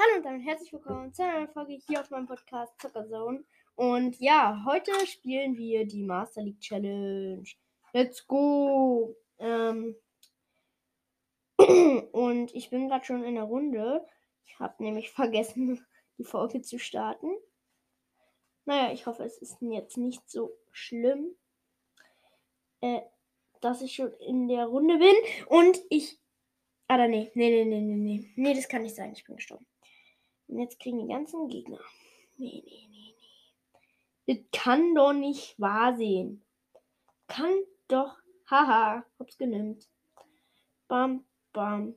Hallo und damit herzlich willkommen zu einer neuen Folge hier auf meinem Podcast Zockerzone. Und ja, heute spielen wir die Master League Challenge. Let's go! Ähm und ich bin gerade schon in der Runde. Ich habe nämlich vergessen, die Folge zu starten. Naja, ich hoffe, es ist jetzt nicht so schlimm, äh, dass ich schon in der Runde bin. Und ich. Ah, nee, nee, nee, nee, nee, nee. Nee, das kann nicht sein. Ich bin gestorben. Und jetzt kriegen die ganzen Gegner. Nee, nee, nee, nee. Das kann doch nicht wahr sein. Kann doch. Haha, hab's genimmt. Bam, bam,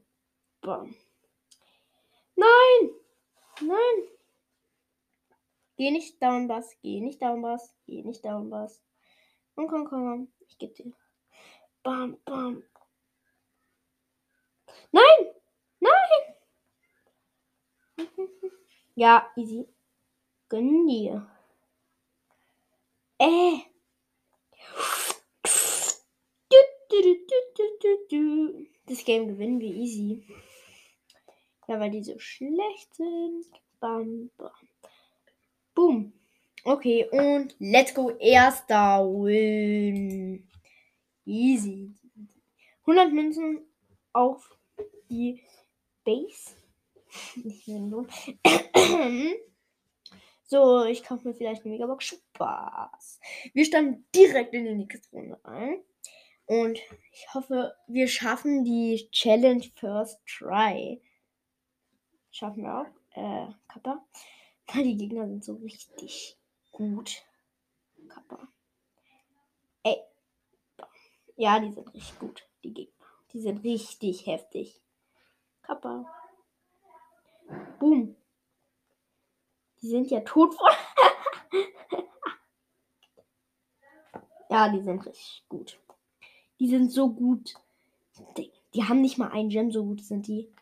bam. Nein! Nein! Geh nicht down, Bass. Geh nicht down, Bass. Geh nicht down, Bass. Komm, komm, komm. Ich geb dir. Bam, bam. Nein! Nein! Ja, easy. Gönn dir. Äh. Das Game gewinnen wir easy. Ja, weil die so schlecht sind. Bam, bam. Boom. Okay, und let's go. Erster Win. Easy. 100 Münzen auf die Base. Nicht mehr lohn. So, ich kaufe mir vielleicht eine Megabox. Spaß. Wir standen direkt in die nächste Runde ein. Und ich hoffe, wir schaffen die Challenge First Try. Schaffen wir auch. Äh, Kappa. Die Gegner sind so richtig gut. Kappa. Ey. Ja, die sind richtig gut. Die Gegner. Die sind richtig heftig. Kappa. Boom. Die sind ja tot. ja, die sind richtig gut. Die sind so gut. Die, die, haben nicht mal einen Gem, so gut sind die.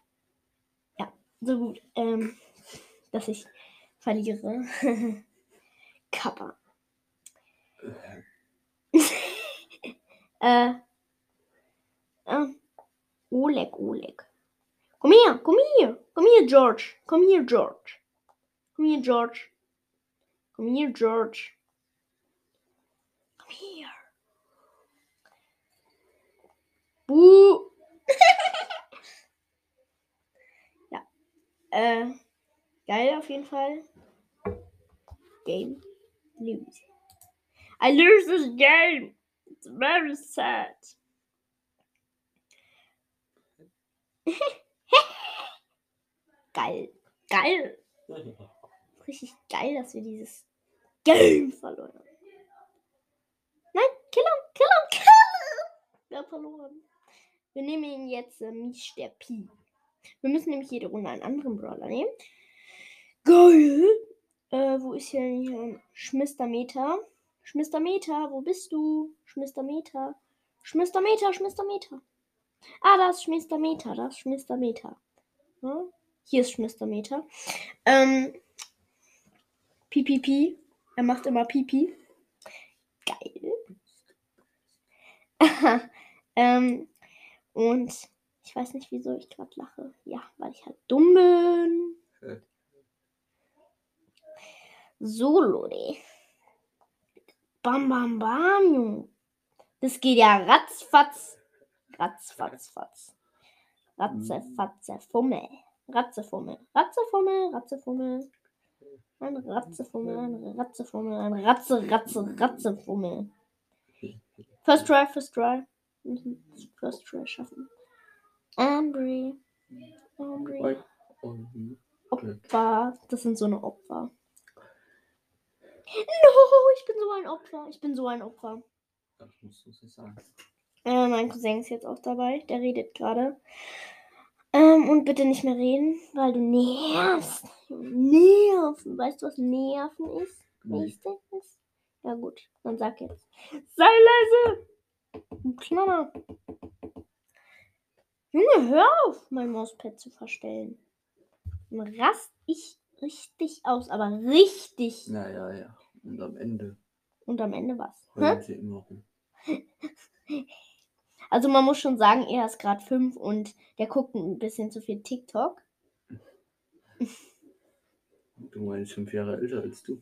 Ja, so gut. Ähm, dass ich verliere. Kappa. äh, äh, Oleg, Oleg. Komm her, komm hier, komm hier, George. Komm hier, George. Komm hier, George. Komm hier, George. Komm hier. Buh. ja. Äh, geil auf jeden Fall. Game. Lose. I lose this game. It's very sad. Geil. Geil. Richtig geil, dass wir dieses Game verloren haben. Nein, kill him, kill him, kill him. Wir haben verloren. Wir nehmen ihn jetzt äh, Mr. P. Wir müssen nämlich jede Runde einen anderen Brawler nehmen. Geil. Äh, wo ist hier, hier Schmister Meter? Schmister Meter, wo bist du? Schmister Meter. Schmister Meter, Schmister Meter. Ah, da ist Schmister Meter, da ist Schmister Meter. Hier ist Schmister Meter. Ähm, Pipipi. Er macht immer Pipi. Geil. ähm, und ich weiß nicht, wieso ich gerade lache. Ja, weil ich halt dumm bin. So, Leute. Bam, bam, bam, Junge. Das geht ja ratzfatz. Ratzfatz, fatz. Ratze, fatze, Fummel. Ratzefummel. Ratzefummel, Ratzefummel. Ein Ratzefummel, ein Ratzefummel, ein Ratze, Ratze, Ratzefummel. First try, first try. First try schaffen. Ambry. Ambry. Opfer. Das sind so eine Opfer. No, ich bin so ein Opfer. Ich bin so ein Opfer. Das musst du sagen. Äh, mein Cousin ist jetzt auch dabei. Der redet gerade. Ähm, und bitte nicht mehr reden, weil du nervst. Nerven. Weißt du, was Nerven ist? Nächste ist? Ja, gut. Dann sag jetzt. Sei leise! Knammer. Junge, hör auf, mein Mauspad zu verstellen. Dann rast ich richtig aus, aber richtig. Ja, ja, ja. Und am Ende Und am Ende was? Heulen sie immer rum. Also man muss schon sagen, er ist gerade fünf und der guckt ein bisschen zu viel TikTok. Du meinst fünf Jahre älter als du.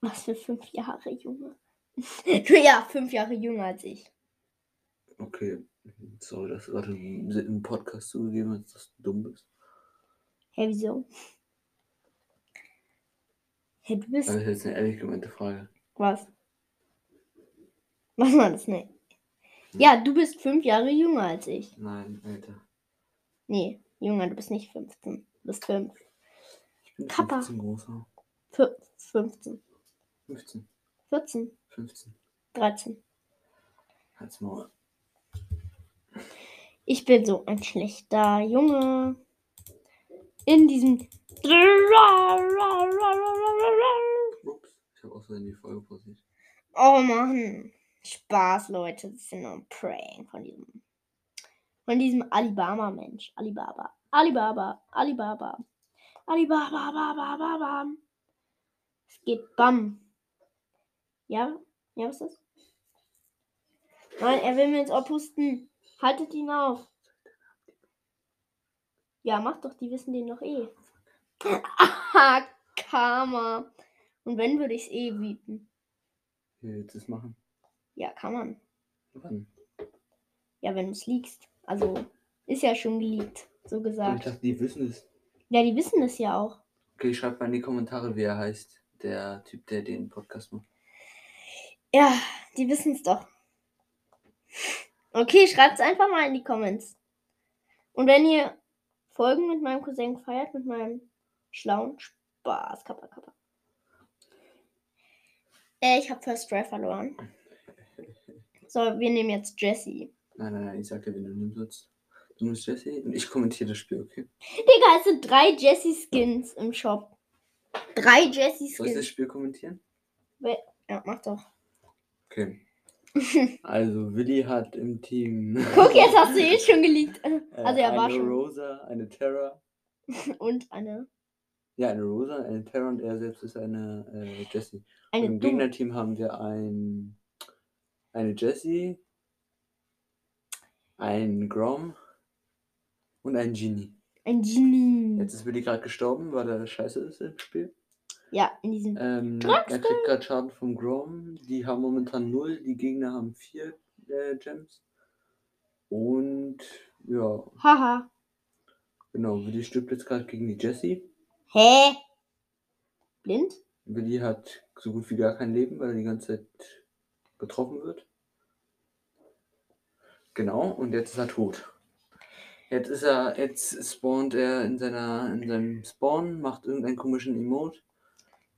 Was für fünf Jahre, Junge? ja, fünf Jahre jünger als ich. Okay. Sorry, dass du gerade im Podcast zugegeben hast, dass du dumm bist. Hä, wieso? Hä, du bist. Das ist jetzt eine ehrlich gemeinte Frage. Was? Was war das, ne? Ja, du bist fünf Jahre jünger als ich. Nein, Alter. Nee, Junge, du bist nicht 15. Du bist fünf. Ich bin Kappa. 15 großer. Fü- 15. 15. 14. 15. 13. Halt's Maul. Ich bin so ein schlechter Junge. In diesem. Ups. Ich habe auch so in die Folge pausiert. Oh Mann. Spaß, Leute. Das ist ja nur ein Prank von diesem. Von diesem Alibaba-Mensch. Alibaba. Alibaba. Alibaba. Alibaba. Baba, Baba. Es geht bam. Ja? Ja, was ist das? Nein, er will mir ins Ohr pusten. Haltet ihn auf. Ja, mach doch, die wissen den doch eh. Karma. Und wenn, würde ich es eh bieten. Hier, jetzt es machen. Ja, kann man. Wann? Ja, wenn du es liegst. Also, ist ja schon geleakt, so Ich gesagt. dachte, die wissen es. Ja, die wissen es ja auch. Okay, schreibt mal in die Kommentare, wie er heißt. Der Typ, der den Podcast macht. Ja, die wissen es doch. Okay, schreibt es einfach mal in die Comments. Und wenn ihr Folgen mit meinem Cousin feiert, mit meinem schlauen Spaß, Kappa, Kappa. Äh, ich habe First Try verloren. So, wir nehmen jetzt Jesse. Nein, nein, nein, ich sag dir, wen du nehmen sollst. Du nimmst Jesse und ich kommentiere das Spiel, okay? Digga, es sind drei Jesse-Skins im Shop. Drei Soll ich das Jesse-Skins. Spiel kommentieren? Ja, mach doch. Okay. Also, Willi hat im Team Guck, jetzt hast du eh schon geleakt. äh, Also, er war eine schon. Rosa, eine Terra. Und eine, Ja, eine Rosa, eine Terra und er selbst ist eine äh, Jessie. eine Im. Gegnerteam haben wir ein, eine Jessie, ein Grom und ein Genie. Ein Genie. Jetzt ist Willi gerade gestorben, weil er scheiße ist im Spiel. Ja, in diesem. Ähm, er kriegt gerade Schaden vom Grom. Die haben momentan 0, die Gegner haben 4 äh, Gems. Und ja, Haha. genau, Willi stirbt jetzt gerade gegen die Jessie. Hä? Blind? Willi hat so gut wie gar kein Leben, weil er die ganze Zeit getroffen wird. Genau, und jetzt ist er tot. Jetzt ist er, jetzt spawnt er in seiner, in seinem Spawn, macht irgendeinen komischen Emote.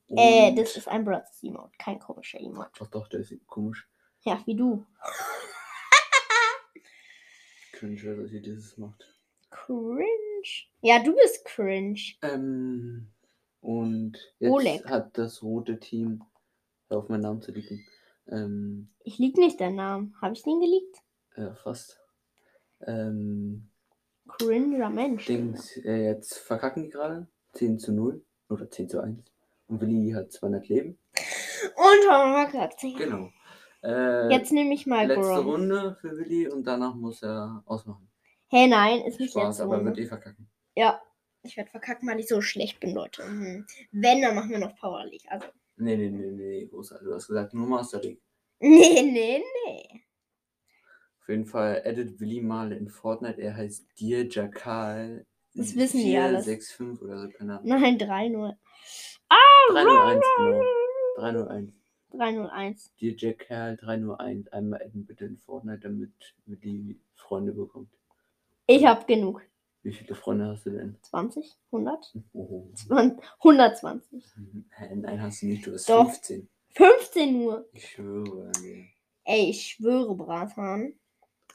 Äh, das ist ein Brothers Emote, kein komischer Emote. Ach doch, der ist komisch. Ja, wie du. Cringe, dass ihr dieses macht. Cringe. Ja, du bist cringe. Ähm, und jetzt Oleg. hat das rote Team, auf meinen Namen zu liegen, ähm, Ich lieg nicht deinen Namen. Habe ich den geleakt? äh, fast, ähm, Cringer Mensch. Dings, äh, jetzt verkacken die gerade, 10 zu 0 oder 10 zu 1. Und Willi hat 200 Leben. Und haben wir verkackt. Genau. Äh, Jetzt nehme ich mal letzte Grom. Runde für Willi und danach muss er ausmachen. Hey, nein, ist nicht Spaß, letzte aber Runde. wird eh verkacken. Ja, ich werde verkacken, weil ich so schlecht bin, Leute. Mhm. Wenn, dann machen wir noch Power League. Also, Nee, nee, nee, nee, großartig. Du hast gesagt, nur Master League. nee, nee, nee. Auf jeden Fall edit Willi mal in Fortnite. Er heißt Dir Jakal. Das wissen die alles. 465 oder so, keine Ahnung. Nein, 3-0. 301, genau. 301. 301. Dir Jakal 301. Einmal adden bitte in Fortnite, damit Willi Freunde bekommt. Ich habe genug. Wie viele Freunde hast du denn? 20? 100? Oh. 20, 120. Hä, Nein, hast du nicht. Du hast Doch. 15. 15 nur. Ich schwöre. Ey, ich schwöre, Brathahn.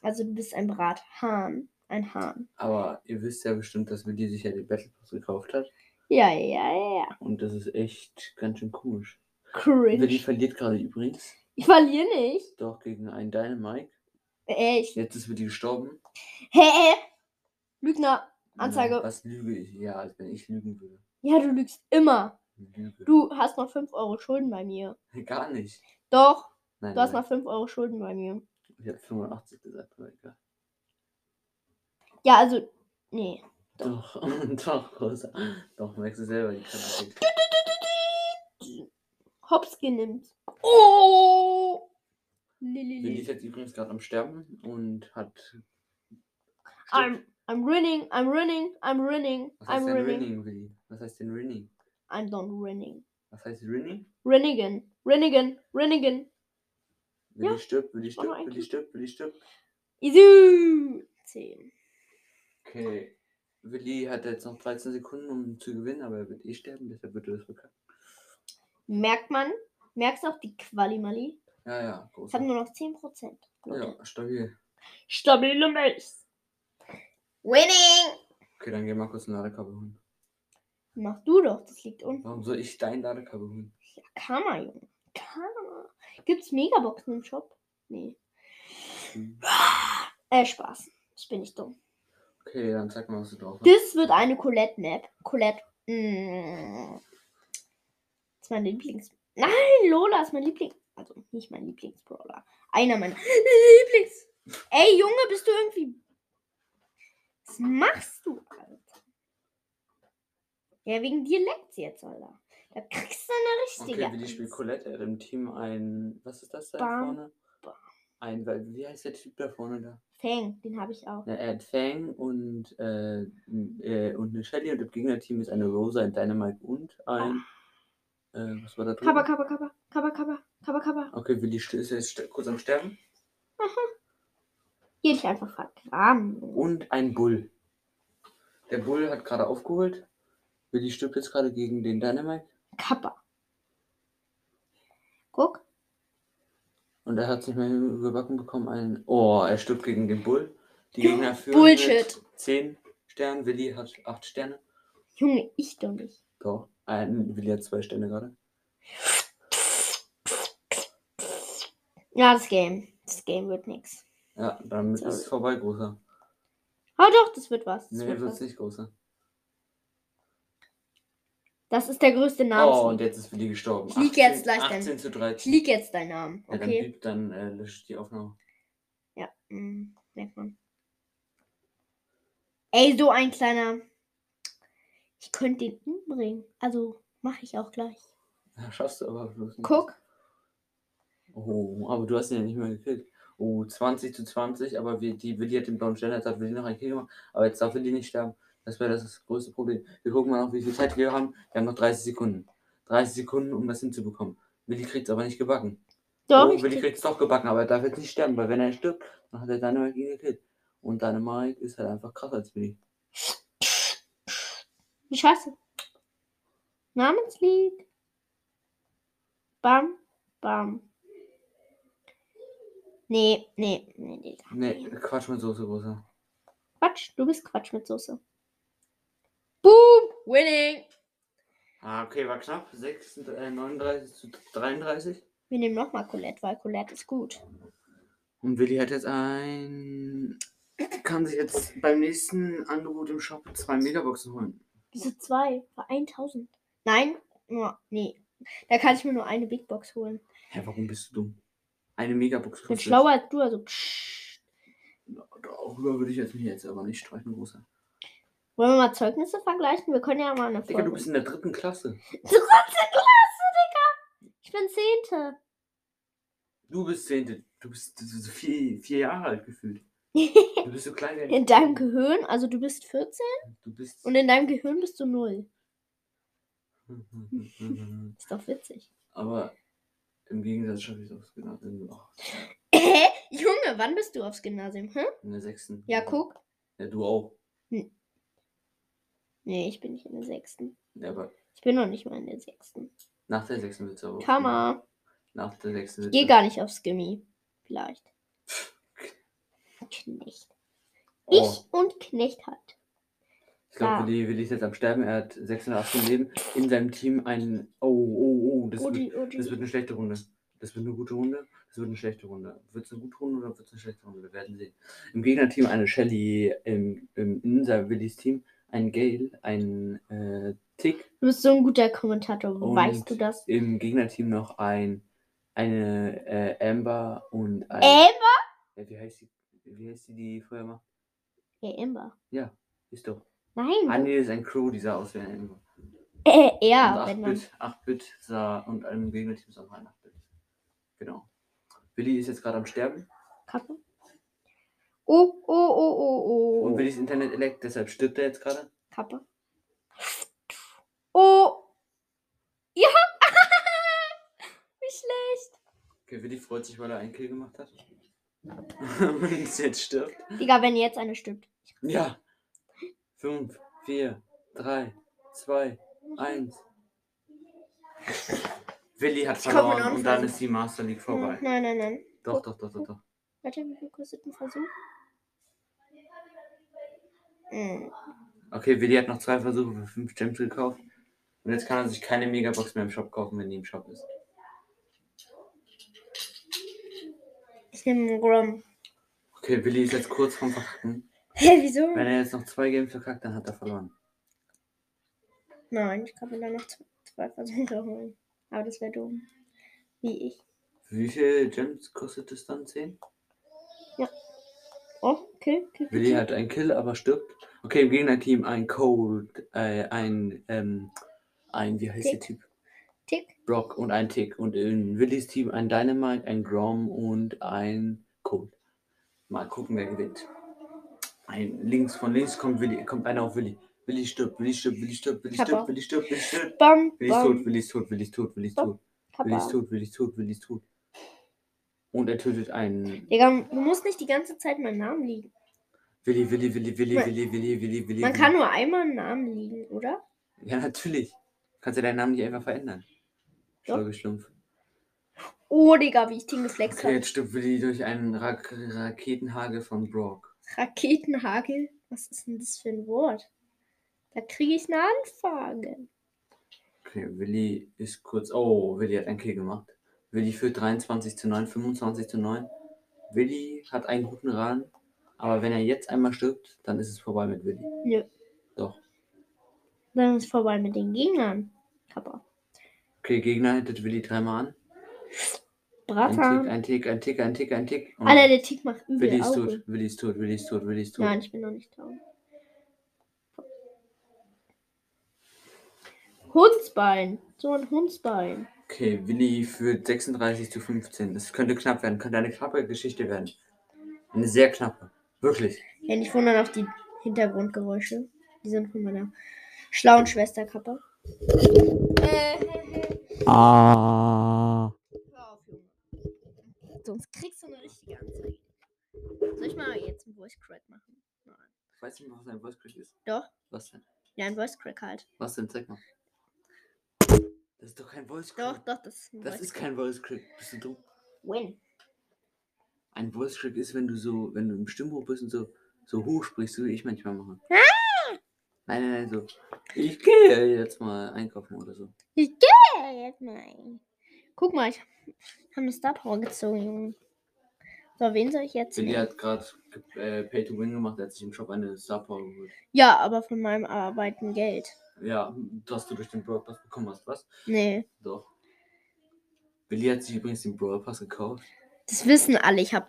Also du bist ein Brathahn. Ein Hahn. Aber ihr wisst ja bestimmt, dass Willi sich ja den Battle Pass gekauft hat. Ja, ja, ja. Und das ist echt ganz schön komisch. Cringe. Willi verliert gerade übrigens. Ich verliere nicht. Doch gegen einen Dynamite. Echt. Jetzt ist Willi gestorben. Hä? Hey, Lügner. Ja, Anzeige. Was lüge ich? Ja, als wenn ich lügen würde. Ja, du lügst immer. Lüge. Du hast noch 5 Euro Schulden bei mir. Gar nicht. Doch, Nein, du hast nein. noch 5 Euro Schulden bei mir. Ich habe 85 gesagt, aber egal. Ja, also, nee. Doch, doch, großer. Doch, merkst du selber, die Qualität. Hops genimmt. Oh! Lili. ist jetzt übrigens gerade am Sterben und hat. I'm, I'm running, I'm running, I'm running, Was I'm heißt denn running. Rinning, Willi? Was heißt denn Rinning? I'm not running. Was heißt Rinning? Rennigan, Rennigan, Rennigan. Willi Ja. stirbt, Willi stirbt, Willi eigentlich. stirbt, Willi stirbt. Isu. 10. Okay. Willi hat jetzt noch 13 Sekunden, um zu gewinnen, aber er wird eh sterben, deshalb wird er das verkacken. Merkt man? Merkst du auch die Quali-Mali? Ja, ja, Ich groß. habe nur noch 10%. Leute. Ja, stabil. Stabile Mace. Winning! Okay, dann geh mal kurz ein Ladekabel holen. Mach du doch, das liegt unten. Warum soll ich dein Ladekabel holen? Ja, kann man, Junge. Kann man. Gibt's Megaboxen im Shop? Nee. Hm. Äh, Spaß. Ich bin nicht dumm. Okay, dann sag mal, was du drauf hast. Das wird eine Colette-Map. Colette. Mm, ist mein Lieblings. Nein, Lola ist mein Liebling. Also nicht mein Lieblingsbrawler. Einer meiner Lieblings. Ey, Junge, bist du irgendwie. Was machst du, Alter? Ja, wegen dir leckt's jetzt, Alter. Da kriegst du eine richtige. Okay, Willi spielt Eins. Colette, hat im Team ein. Was ist das da Bam, vorne? bam. Ein, weil- wie heißt der Typ da vorne da? Fang, den habe ich auch. Ja, er hat Fang und, äh, äh, und eine Shelly und im Gegnerteam ist eine Rosa, ein Dynamite und ein. Äh, was war da drin? Kaba, kaba, kaba, kaba, kaba, kaba, kaba. Okay, Willi st- ist jetzt kurz am Sterben. Hier dich einfach vergraben. Und ein Bull. Der Bull hat gerade aufgeholt. Willi stirbt jetzt gerade gegen den Dynamite. Kappa. Guck. Und er hat es nicht mehr gebacken bekommen. Ein oh, er stirbt gegen den Bull. Die Gegner führen Bullshit. mit 10 Sternen. Willi hat 8 Sterne. Junge, ich doch nicht. Doch. Ein, Willi hat 2 Sterne gerade. Ja, das Game. Das Game wird nix. Ja, damit Sorry. ist es vorbei, großer. Ah doch, das wird was. Das, Nee, wird was. nicht großer. das ist der größte Oh, und Name. jetzt ist Willi gestorben. Ich lieg jetzt gleich 18 dann. zu ich 13. lieg jetzt deinen Namen. Ja, dann Okay. blieb, dann äh, lösche ich die Aufnahme. Ja, mm, merkt man. Ey, so ein kleiner. Ich könnte den umbringen. Also mache ich auch gleich. Ja, schaffst du aber bloß nicht. Guck. Oh, aber du hast ihn ja nicht mehr gekillt. Oh, 20 zu 20, aber wir, die Willi hat den blauen Stern, jetzt hat Willi noch einen Kill gemacht, aber jetzt darf Willi nicht sterben. Das wäre das größte Problem. Wir gucken mal noch, wie viel Zeit wir haben. Wir haben noch 30 Sekunden. 30 Sekunden, um das hinzubekommen. Willi kriegt es aber nicht gebacken. Doch, oh, Willi krieg- kriegt es doch gebacken, aber er darf jetzt nicht sterben, weil wenn er stirbt, dann hat er Dynamite ihn gekillt. Und Dynamite ist halt einfach krasser als Willi. Wie scheiße. Namenslied. Bam, bam. Nee, nee, nee, nee. Nee, Quatsch mit Soße, großer. Quatsch, du bist Quatsch mit Soße. Boom! Winning! Ah, okay, war knapp. 6, äh, 39 zu 33. Wir nehmen nochmal Colette, weil Colette ist gut. Und Willi hat jetzt ein. Kann sich jetzt beim nächsten Angebot im Shop zwei Megaboxen holen. Diese zwei für 1000. Nein, nur, nee. Da kann ich mir nur eine Big Box holen. Hä, warum bist du dumm? Eine Megabox Ich bin kostet- schlauer als du, also psch. Darüber würde ich jetzt mich jetzt aber nicht streiten, großer. Wollen wir mal Zeugnisse vergleichen? Wir können ja mal eine Digga, du Folge. bist in der dritten Klasse. Dritte Klasse, Digga! Ich bin Zehnte. Du bist zehnte. Du bist so vier, vier Jahre alt gefühlt. Du bist so klein In deinem Gehirn, also du bist 14 Du bist. und in deinem Gehirn bist du 0. Ist doch witzig. aber im Gegensatz schaffe ich es aufs Gymnasium. Junge, wann bist du aufs Gymnasium? Hm? in der sechsten. Ja, guck. Ja, du auch. Nee, ich bin nicht in der sechsten. Ja, aber Ich bin noch nicht mal in der sechsten. nach der sechsten wird es aber. Kammer. Nach der sechsten Ich gehe auch- gar nicht aufs Gimmi. Vielleicht. Knecht. Oh. Ich und Knecht hat. Ich glaube. Willi, Willi ist jetzt am Sterben. Er hat 86 Leben. In seinem Team ein. Oh, oh, oh. Das, wird, Oji, Oji. das wird eine schlechte Runde. Das wird eine gute Runde. Das wird eine schlechte Runde. Wird es eine gute Runde oder wird es eine schlechte Runde? Wir werden sehen. Im Gegnerteam eine Shelly. Im, im, in seinem Willis Team ein Gale. Ein äh, Tick. Du bist so ein guter Kommentator. Und weißt du das? Im Gegnerteam noch ein. Eine äh, Amber und ein. Amber? Ja, wie heißt die? Wie heißt die, die vorher macht? Ja, Amber. Ist doch. Nein. Ah, nee, das ist ein Crow, die sah aus wie ein Animal. Äh, ja, und wenn man. 8-Bit, 8-Bit sah und einem Gegnerteam ist auch ein 8-Bit. Genau. Willi ist jetzt gerade am Sterben Kappe. Oh, oh, oh, oh, oh. und Willis Internet leckt, deshalb stirbt er jetzt gerade. Kappe. Oh. Ja. Wie schlecht. Okay, Willi freut sich, weil er einen Kill gemacht hat. und jetzt stirbt. Digga, wenn jetzt eine stirbt. Ja. 5, 4, 3, 2, 1. Willi hat verloren und dann ist die Master League vorbei. Hm, Nein, nein, nein. Doch, doch, doch, doch, doch. Warte, wie viel kostet ein Versuch? Hm. Okay, Willi hat noch zwei Versuche für 5 Gems gekauft. Und jetzt kann er sich keine Megabox mehr im Shop kaufen, wenn die im Shop ist. Ich nehme einen Grom. Okay, Willi ist jetzt kurz vorm Verkacken. Hä, wieso? Wenn er jetzt noch zwei Games verkackt, dann hat er verloren. Nein, ich kann mir da noch zwei, Versuche holen. Aber das wäre dumm. Wie ich. Wie viele Gems kostet es dann? 10? Oh, okay, okay. Willi hat einen Kill, aber stirbt. Okay, im Gegnerteam ein Cold, äh, ein, ähm, ein, wie heißt der Tick. Typ? Tick. Brock und ein Tick. Und in Willis Team ein Dynamite, ein Grom und ein Cold. Mal gucken, wer gewinnt. Ein links, von links kommt Willi, kommt einer auf Willi. Willi stirbt, Willi stirbt, Willi stirbt, Willi stirbt. Willi stirbt, Willi stirbt. Bam, Willi ist tot. Willi ist tot, Willi ist tot, Willi ist tot. Willi ist tot, Willi ist tot, Willi ist tot. Und er tötet einen. Digga, du musst nicht die ganze Zeit meinen Namen liegen. Willi, Willi, Willi, Willi, Man- Willi, Willi, Willi, Willi. Man Willi. kann nur einmal einen Namen liegen, oder? Ja, natürlich. Kannst du deinen Namen nicht einfach verändern. Doch. Schläugeschlumpf. Oh, Digga, wie ich den geflext Okay, habe. jetzt stirbt Willi durch einen Ra Raketenhagel von Brock. Raketenhagel? Was ist denn das für ein Wort? Da kriege ich eine Anfrage. Okay, Willi ist kurz. Oh, Willi hat einen Kill gemacht. Willi führt 23 zu 9, 25 zu 9. Willi hat einen guten Run. Aber wenn er jetzt einmal stirbt, dann ist es vorbei mit Willi. Nö. Doch. Dann ist vorbei mit den Gegnern. Kappa. Okay, Gegner hittet Willi dreimal an. Ein Bratan. Tick, ein Tick, ein Tick, ein Tick, ein Tick. Und Alter, der Tick macht Willi übel ist Auge. tot, Willi ist tot, Willi ist tot, Willi ist tot. Nein, ich bin noch nicht down. Hundsbein. So ein Hundsbein. Okay, Willi führt 36 zu 15. Das könnte knapp werden, könnte eine knappe Geschichte werden. Eine sehr knappe. Wirklich. Ja, nicht wundern auf die Hintergrundgeräusche. Die sind von meiner schlauen Schwester Kappa. Äh, Ah. Sonst kriegst du eine richtige Anzeige. Soll ich mal jetzt einen Voice Crack machen? Nein. Ich weiß nicht was ein Voice Crack ist. Doch. Was denn? Ja, ein Voice Crack halt. Was denn? Zeig mal. Das ist doch kein Voice Doch, Crack. doch, das ist ein Das Voice ist kein Voice Crack. Bist du dumm? Win. Ein Voice Crack ist, wenn du so, wenn du im Stimmbuch bist und so, so hoch sprichst, so wie ich manchmal mache. Ah! Nein, nein, nein, so. Ich gehe jetzt mal einkaufen oder so. Ich gehe jetzt mal. Guck mal, ich habe eine Star Power gezogen, Junge. So, wen soll ich jetzt nehmen? hat gerade äh, Pay to Win gemacht, er hat sich im Shop eine Star Power geholt. Ja, aber von meinem Arbeiten Geld. Ja, das du durch den Brawl Pass bekommen hast, was? Nee, Doch. Willi hat sich übrigens den Brawl Pass gekauft. das wissen alle. Ich habe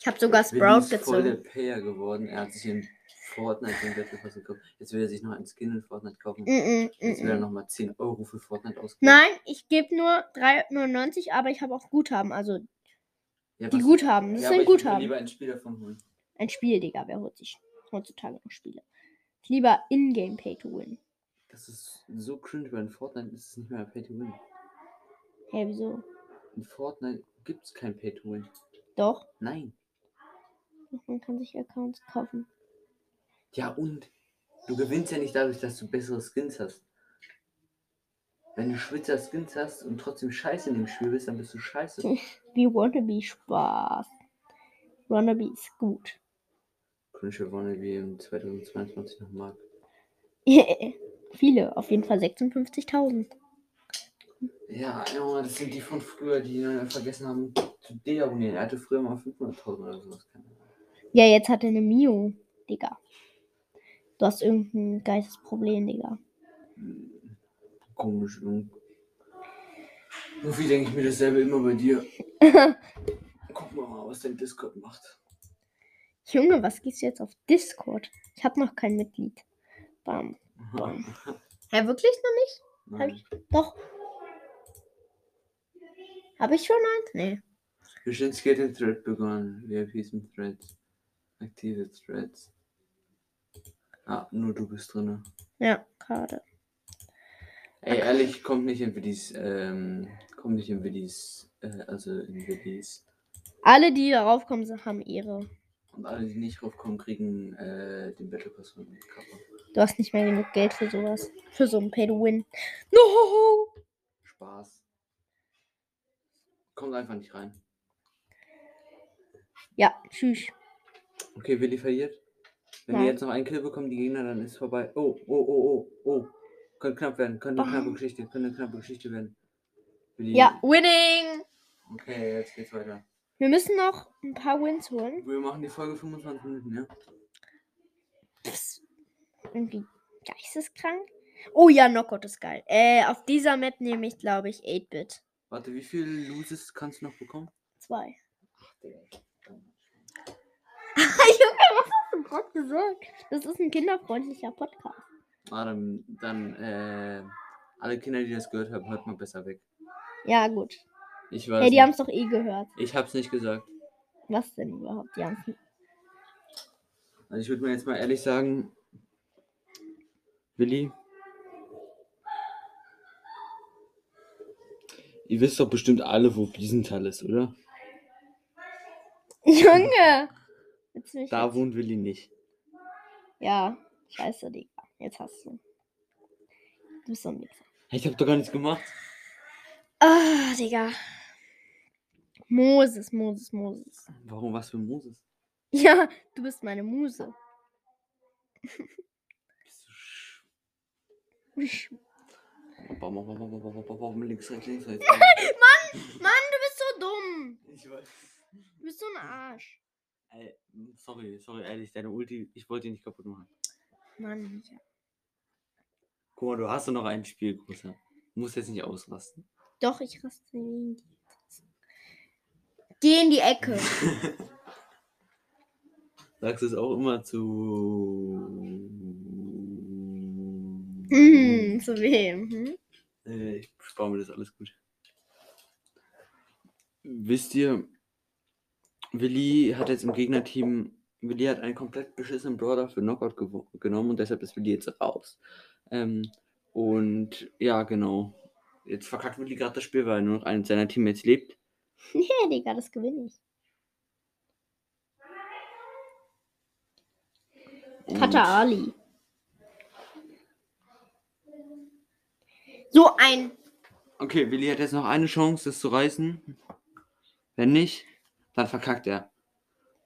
ich hab sogar Sprout ist voll der gezogen. Payer geworden. Er hat sich in Fortnite den Battle Pass gekauft. Jetzt will er sich noch einen Skin in Fortnite kaufen. Mm -mm, Jetzt will er mm -mm. nochmal 10 Euro für Fortnite ausgeben. Nein, ich gebe nur 3,99, aber ich habe auch Guthaben. Also ja, die Guthaben. Das ja, sind aber ich würde Guthaben. lieber ein Spiel davon holen. Ein Spiel, Digga. Wer holt sich heutzutage noch Spiele? Lieber Ingame Pay to Win. Das ist so cringe, weil in Fortnite ist es nicht mehr Pay to Win. Hä, wieso? In Fortnite gibt es kein Pay to Win. Doch, Nein. man kann sich Accounts kaufen. Ja, und du gewinnst ja nicht dadurch, dass du bessere Skins hast. Wenn du Schwitzer Skins hast und trotzdem scheiße in dem Spiel bist, dann bist du scheiße. Wie Wannabe Spaß. Wannabe ist gut. Cringe Wannabe im 2022 noch mag. Viele, auf jeden Fall 56.000. Ja, Junge, das sind die von früher, die vergessen haben zu deabonnieren. Er hatte früher mal 500.000 oder sowas. Ja, jetzt hat er eine Mio, Digga. Du hast irgendein Geistesproblem, Digga. Hm, Komisch. Junge. Irgendwie denke ich mir dasselbe immer bei dir. Guck mal, was dein Discord macht. Junge, was gehst du jetzt auf Discord? Ich habe noch kein Mitglied. Bam. Bam. Hä, wirklich noch nicht? Hab ich, doch. Habe ich schon eins? Nee. Bestimmt geht ein Thread begonnen. VIPs mit Threads. Aktive Threads. Ah, nur du bist drin. Ja, gerade. Ey, ehrlich, kommt nicht in Willis, ähm, kommt nicht in Willis, äh, also in Willis. Alle, die darauf kommen, haben ihre. Und alle, die nicht draufkommen, kriegen, äh, den Battle Pass von Kappa. Du hast nicht mehr genug Geld für sowas. Für so ein Pay-to-Win. No! Spaß. Kommt einfach nicht rein. Ja, tschüss. Okay, Willi verliert. Wenn Nein. wir jetzt noch einen Kill bekommen, die Gegner, dann ist es vorbei. Oh, oh, oh, oh, oh. Könnte knapp werden, könnte eine knappe Bam. Geschichte, könnte eine knappe Geschichte werden. Willi. Ja, winning! Okay, jetzt geht's weiter. Wir müssen noch ein paar Wins holen. Wir machen die Folge 25 Minuten, ja? Psst. Irgendwie geisteskrank. Oh ja, Knockout ist geil. Äh, auf dieser Map nehme ich, glaube ich, 8-Bit. Warte, wie viel Loses kannst du noch bekommen? Zwei. Junge, was hast du gerade gesagt? Das ist ein kinderfreundlicher Podcast. Ah, dann, dann äh, alle Kinder, die das gehört haben, hört mal besser weg. Ja, gut. Ich weiß Hey, die nicht. haben es doch eh gehört. Ich hab's nicht gesagt. Was denn überhaupt? Die haben's Also ich würde mir jetzt mal ehrlich sagen, Willi, ihr wisst doch bestimmt alle, wo Biesenthal ist, oder? Junge! Da jetzt- wohnt Willi nicht. Ja, scheiße, Digga. Jetzt hast du. Du bist so ein Wichser. Ich hab doch gar nichts gemacht. Ah, Digga. Moses, Moses, Moses. Warum was für Moses? Ja, du bist meine Muse. Bist du sch- Bam, bam, bam, bam, bam, bam, Links, rechts, links, rechts. Mann, du bist so dumm. Ich weiß. Du bist so ein Arsch. Ey, sorry, sorry, ehrlich, deine Ulti, ich wollte die nicht kaputt machen. Mann, Micha. Guck mal, du hast doch noch ein Spiel, Großer. Du musst jetzt nicht ausrasten. Doch, ich raste in die. Geh in die Ecke. Sagst du es auch immer zu. Hm, zu wem? Hm? Äh, ich spare mir das alles gut. Wisst ihr, Willi hat jetzt im Gegnerteam, Willi hat einen komplett beschissenen Brawler für Knockout genommen und deshalb ist Willi jetzt raus. Ähm, und ja, genau. Jetzt verkackt Willi gerade das Spiel, weil nur noch eines seiner Teammates lebt. Nee, Digga, das gewinne ich. Und- Kata Ali. So ein. Okay, Willi hat jetzt noch eine Chance, das zu reißen. Wenn nicht, dann verkackt er.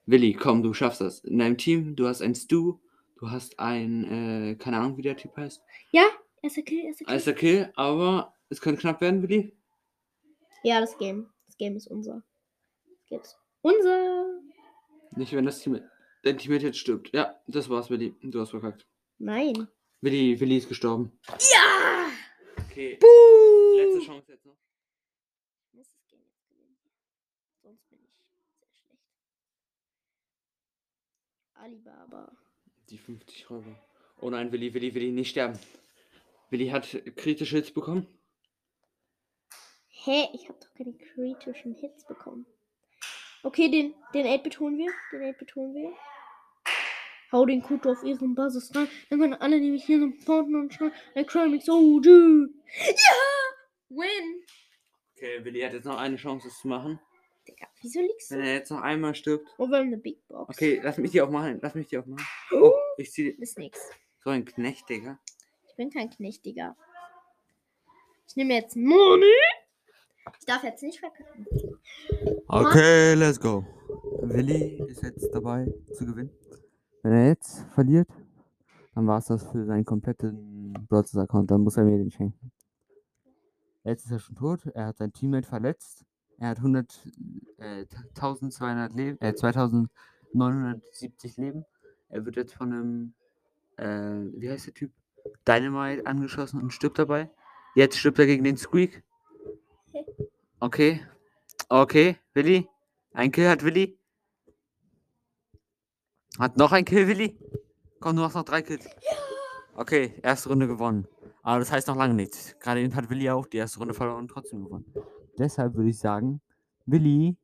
Willi, komm, du schaffst das. In deinem Team, du hast ein Stu, du hast ein, äh, keine Ahnung, wie der Typ heißt. Ja, erster Kill, erster Kill. Alles okay, aber es könnte knapp werden, Willi. Ja, das Game. Das Game ist unser. Das Game ist unser. Nicht, wenn das Team, dein Teammate jetzt stirbt. Ja, das war's, Willi. Du hast verkackt. Nein. Willi, Willi ist gestorben. Ja! Okay, Buh! letzte Chance jetzt noch. Ich muss das Game jetzt gewinnen. Sonst bin ich sehr schlecht. Alibaba. Die 50 Räuber. Oh nein, Willi, Willi, Willi, nicht sterben. Willi hat kritische Hits bekommen. Hä? Ich habe doch keine kritischen Hits bekommen. Okay, den, den 8-Bit holen wir. Den 8-Bit holen wir. Hau den Kuto auf ihren Basis rein. Dann können alle nämlich hier so porten und schreien. Mix oh, dude. Ja! Win! Okay, Willi hat jetzt noch eine Chance, es zu machen. Digga, wieso liegst Wenn du? er jetzt noch einmal stirbt. Oh, wir haben eine Big Box. Okay, lass mich die aufmachen. Lass mich die aufmachen. Oh, ich zieh die. Ist nix. So ein Knecht, Digga. Ich bin kein Knecht, Digga. Ich nehme jetzt Money. Ich darf jetzt nicht verkacken. Okay, let's go. Willi ist jetzt dabei zu gewinnen. Wenn er jetzt verliert, dann war es das für seinen kompletten Broadcast-Account. Dann muss er mir den schenken. Jetzt ist er schon tot. Er hat sein Teammate verletzt. Er hat 100, äh, 1200 Leben, äh, 2970 Leben. Er wird jetzt von einem, äh, wie heißt der Typ? Dynamite angeschossen und stirbt dabei. Jetzt stirbt er gegen den Squeak. Okay. Okay, Willi. Ein Kill hat Willi. Hat noch ein Kill, Willi. Komm, du hast noch drei Kills. Okay, erste Runde gewonnen. Aber das heißt noch lange nichts. Gerade eben hat Willi auch die erste Runde verloren und trotzdem gewonnen. Deshalb würde ich sagen, Willi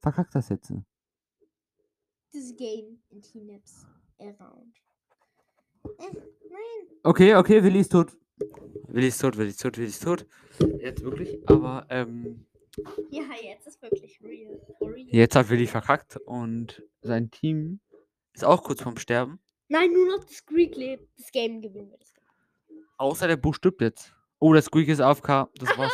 verkackt das jetzt. This game in T-Naps around. Äh, nein. Okay, okay, Willi ist tot. Willi ist tot, Willi ist tot, Willi ist tot. Jetzt wirklich. Aber ähm, Ja, jetzt ist wirklich real. Jetzt hat Willi verkackt und sein Team ist auch kurz vorm Sterben. Nein, nur noch das Greek lebt. Das Game gewinnen wir. Das. Außer der Buch stirbt jetzt. Oh, das Squeak ist AFK. Das war's.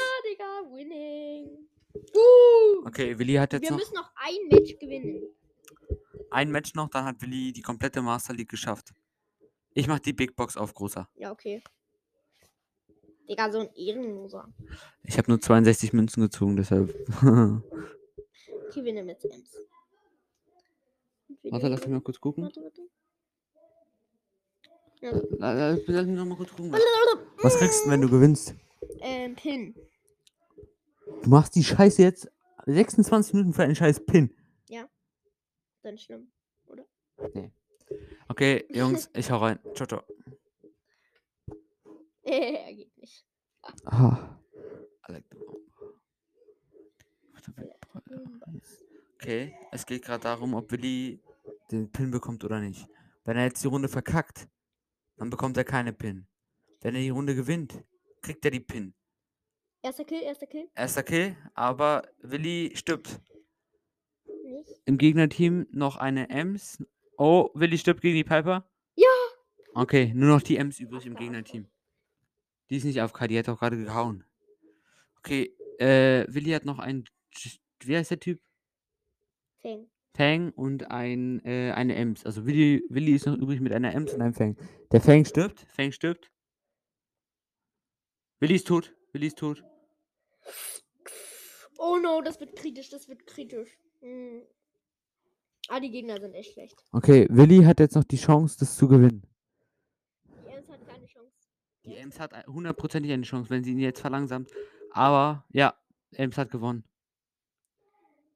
Uh, Okay, Willi hat jetzt wir noch müssen noch ein Match gewinnen. ein Match noch, dann hat Willi die komplette Master League geschafft. Ich mach die Big Box auf großer. Ja, okay. Digga, so ein Ehrenloser. Ich habe nur 62 Münzen gezogen, deshalb. Okay, wir nehmen jetzt Ems. Warte, lass mich mal kurz gucken. Warte, warte. Ja. La- la- Lass mich noch mal kurz gucken. Was, was kriegst du, wenn du gewinnst? Ähm, Pin. Du machst die Scheiße jetzt 26 Minuten für einen scheiß Pin. Dann schlimm. Okay, Jungs, ich hau rein. Ciao, ciao. er geht nicht. Ah. Bomb. Warte, wer- Okay, es geht gerade darum, ob Willi den Pin bekommt oder nicht. Wenn er jetzt die Runde verkackt, dann bekommt er keine Pin. Wenn er die Runde gewinnt, kriegt er die Pin. Erster Kill, erster Kill. Erster Kill, aber Willi stirbt. Nicht. Im Gegnerteam noch eine Ems. Oh, Willi stirbt gegen die Piper? Ja. Okay, nur noch die Ems übrig im Gegnerteam. Die ist nicht AFK, die hat auch gerade gehauen. Okay, äh, Willi hat noch einen. Wie heißt der Typ? Fang. Fang und ein, äh, eine Ems. Also Willi, Willi ist noch übrig mit einer Ems und einem Fang. Der Fang stirbt. Fang stirbt. Willi ist tot. Willi ist tot. Oh no, das wird kritisch, das wird kritisch. Hm. Ah, die Gegner sind echt schlecht. Okay, Willi hat jetzt noch die Chance, das zu gewinnen. Die Ems hat keine Chance. Die Ems hat hundertprozentig eine Chance, wenn sie ihn jetzt verlangsamt. Aber ja, Ems hat gewonnen.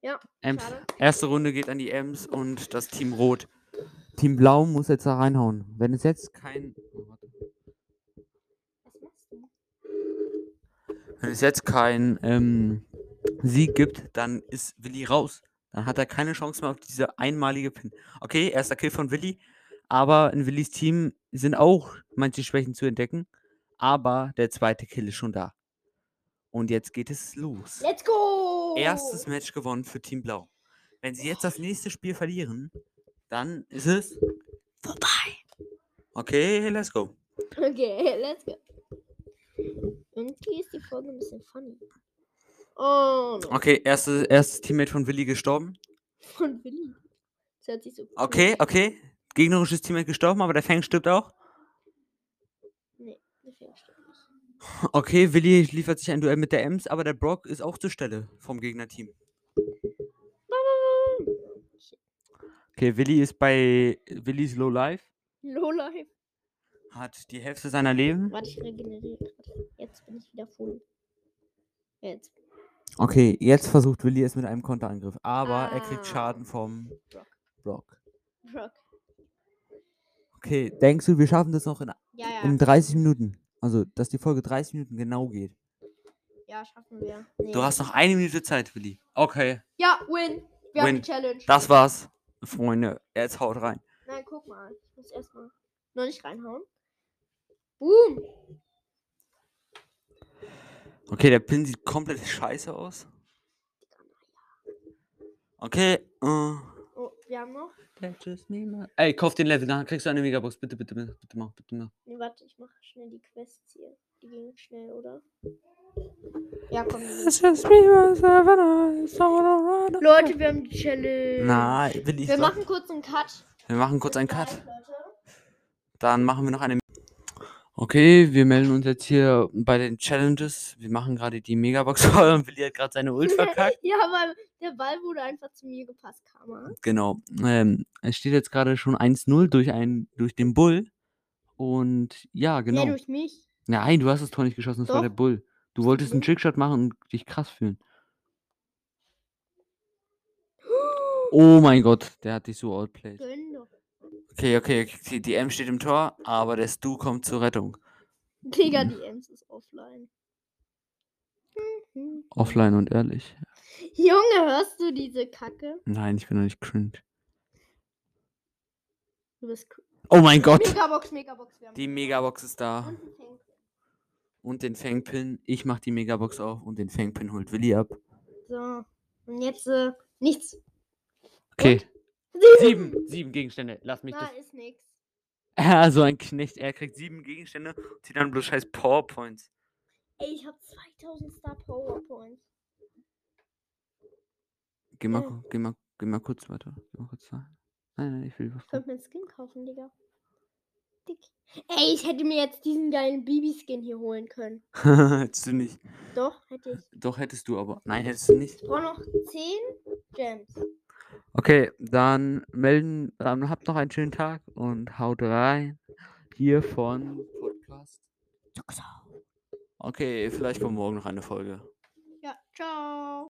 Ja, Ems. schade. Erste Runde geht an die Ems und das Team Rot. Team Blau muss jetzt da reinhauen. Wenn es jetzt kein. oh, warte. Was machst du? Wenn es jetzt kein ähm, Sieg gibt, dann ist Willi raus. Dann hat er keine Chance mehr auf diese einmalige Pin. Okay, erster Kill von Willi. Aber in Willis Team sind auch manche Schwächen zu entdecken. Aber der zweite Kill ist schon da. Und jetzt geht es los. Let's go! Erstes Match gewonnen für Team Blau. Wenn sie jetzt das nächste Spiel verlieren, dann ist es vorbei. Okay, let's go. Okay, let's go. Irgendwie ist die Folge ein bisschen funny. Oh, no. Okay, erste, erstes Teammate von Willi gestorben. Von Willi. Das hört sich so Okay, okay. Gegnerisches Teammate gestorben, aber der Fang stirbt auch. Nee, der Fang stimmt nicht. Okay, Willi liefert sich ein Duell mit der Ems, aber der Brock ist auch zur Stelle vom Gegnerteam. Okay, Willi ist bei Willis Low Life, Low Life. Hat die Hälfte seiner Leben. Warte, ich regeneriere gerade. Jetzt bin ich wieder voll. Jetzt. Okay, jetzt versucht Willi es mit einem Konterangriff, aber er kriegt Ah. Schaden vom Brock. Brock. Brock. Okay, denkst du, wir schaffen das noch in, Ja, ja. in 30 Minuten? Also, dass die Folge 30 Minuten genau geht. Ja, schaffen wir. Nee. Du hast noch eine Minute Zeit, Willi. Okay, Ja, win. Wir haben Win. die Challenge. das war's, Freunde. Jetzt haut rein. Nein, guck mal. Ich muss erstmal noch nicht reinhauen. Boom. Okay, der Pin sieht komplett scheiße aus. Okay, äh. Oh, wir haben noch. Ey, kauf den Level, dann kriegst du eine Megabox. Bitte, bitte, bitte, bitte mach, bitte mach. Nee, warte, ich mache schnell die Quests hier. Die gehen schnell, oder? Ja, komm. Leute, wir haben die Challenge. Nein, will ich Wir doch. machen kurz einen Cut. Wir machen kurz einen Cut. Dann machen wir noch eine. Okay, wir melden uns jetzt hier bei den Challenges. Wir machen gerade die Megabox voll und Willi hat gerade seine Ult verkackt. Ja, weil der Ball wurde einfach zu mir gepasst, Karma. Genau. Ähm, es steht jetzt gerade schon 1-0 durch, einen- durch den Bull. Und ja, Nee, genau. durch mich. Nein, du hast das Tor nicht geschossen, das war der Doch. Bull. Du wolltest einen? Trickshot machen und dich krass fühlen. Oh mein Gott, der hat dich so outplayed. Gönn. Okay, okay, okay, die M steht im Tor, aber der Stu kommt zur Rettung. Digga, die Ems ist offline. Offline und ehrlich. Junge, hörst du diese Kacke? Nein, ich bin noch nicht cringe. Du bist cr- Oh mein Gott! Megabox, Megabox. Wir haben Die Megabox ist da. Und ein Tank. Und den Fangpin. Ich mach die Megabox auf und den Fangpin holt Willi ab. So. Und jetzt äh, nichts. Okay. Sieben. Sieben. Sieben Gegenstände. Lass mich Na, das. ist nix. Ah, so ein Knecht. Er kriegt sieben Gegenstände und zieht dann bloß scheiß Powerpoints. Ey, ich hab 2000 Star Powerpoints. Geh mal, Äh. geh mal, geh mal kurz weiter. Geh mal kurz da. Nein, nein, ich will was. Ich könnte mir einen Skin kaufen, Digga. Dick. Ey, ich hätte mir jetzt diesen geilen Bibi-Skin hier holen können. hättest du nicht. Doch, hätte ich. Doch hättest du aber. Nein, hättest du nicht. Ich brauche noch 10 Gems. Okay, dann melden, ähm, habt noch einen schönen Tag und haut rein. Hier von Podcast. Okay, vielleicht kommt morgen noch eine Folge. Ja, ciao.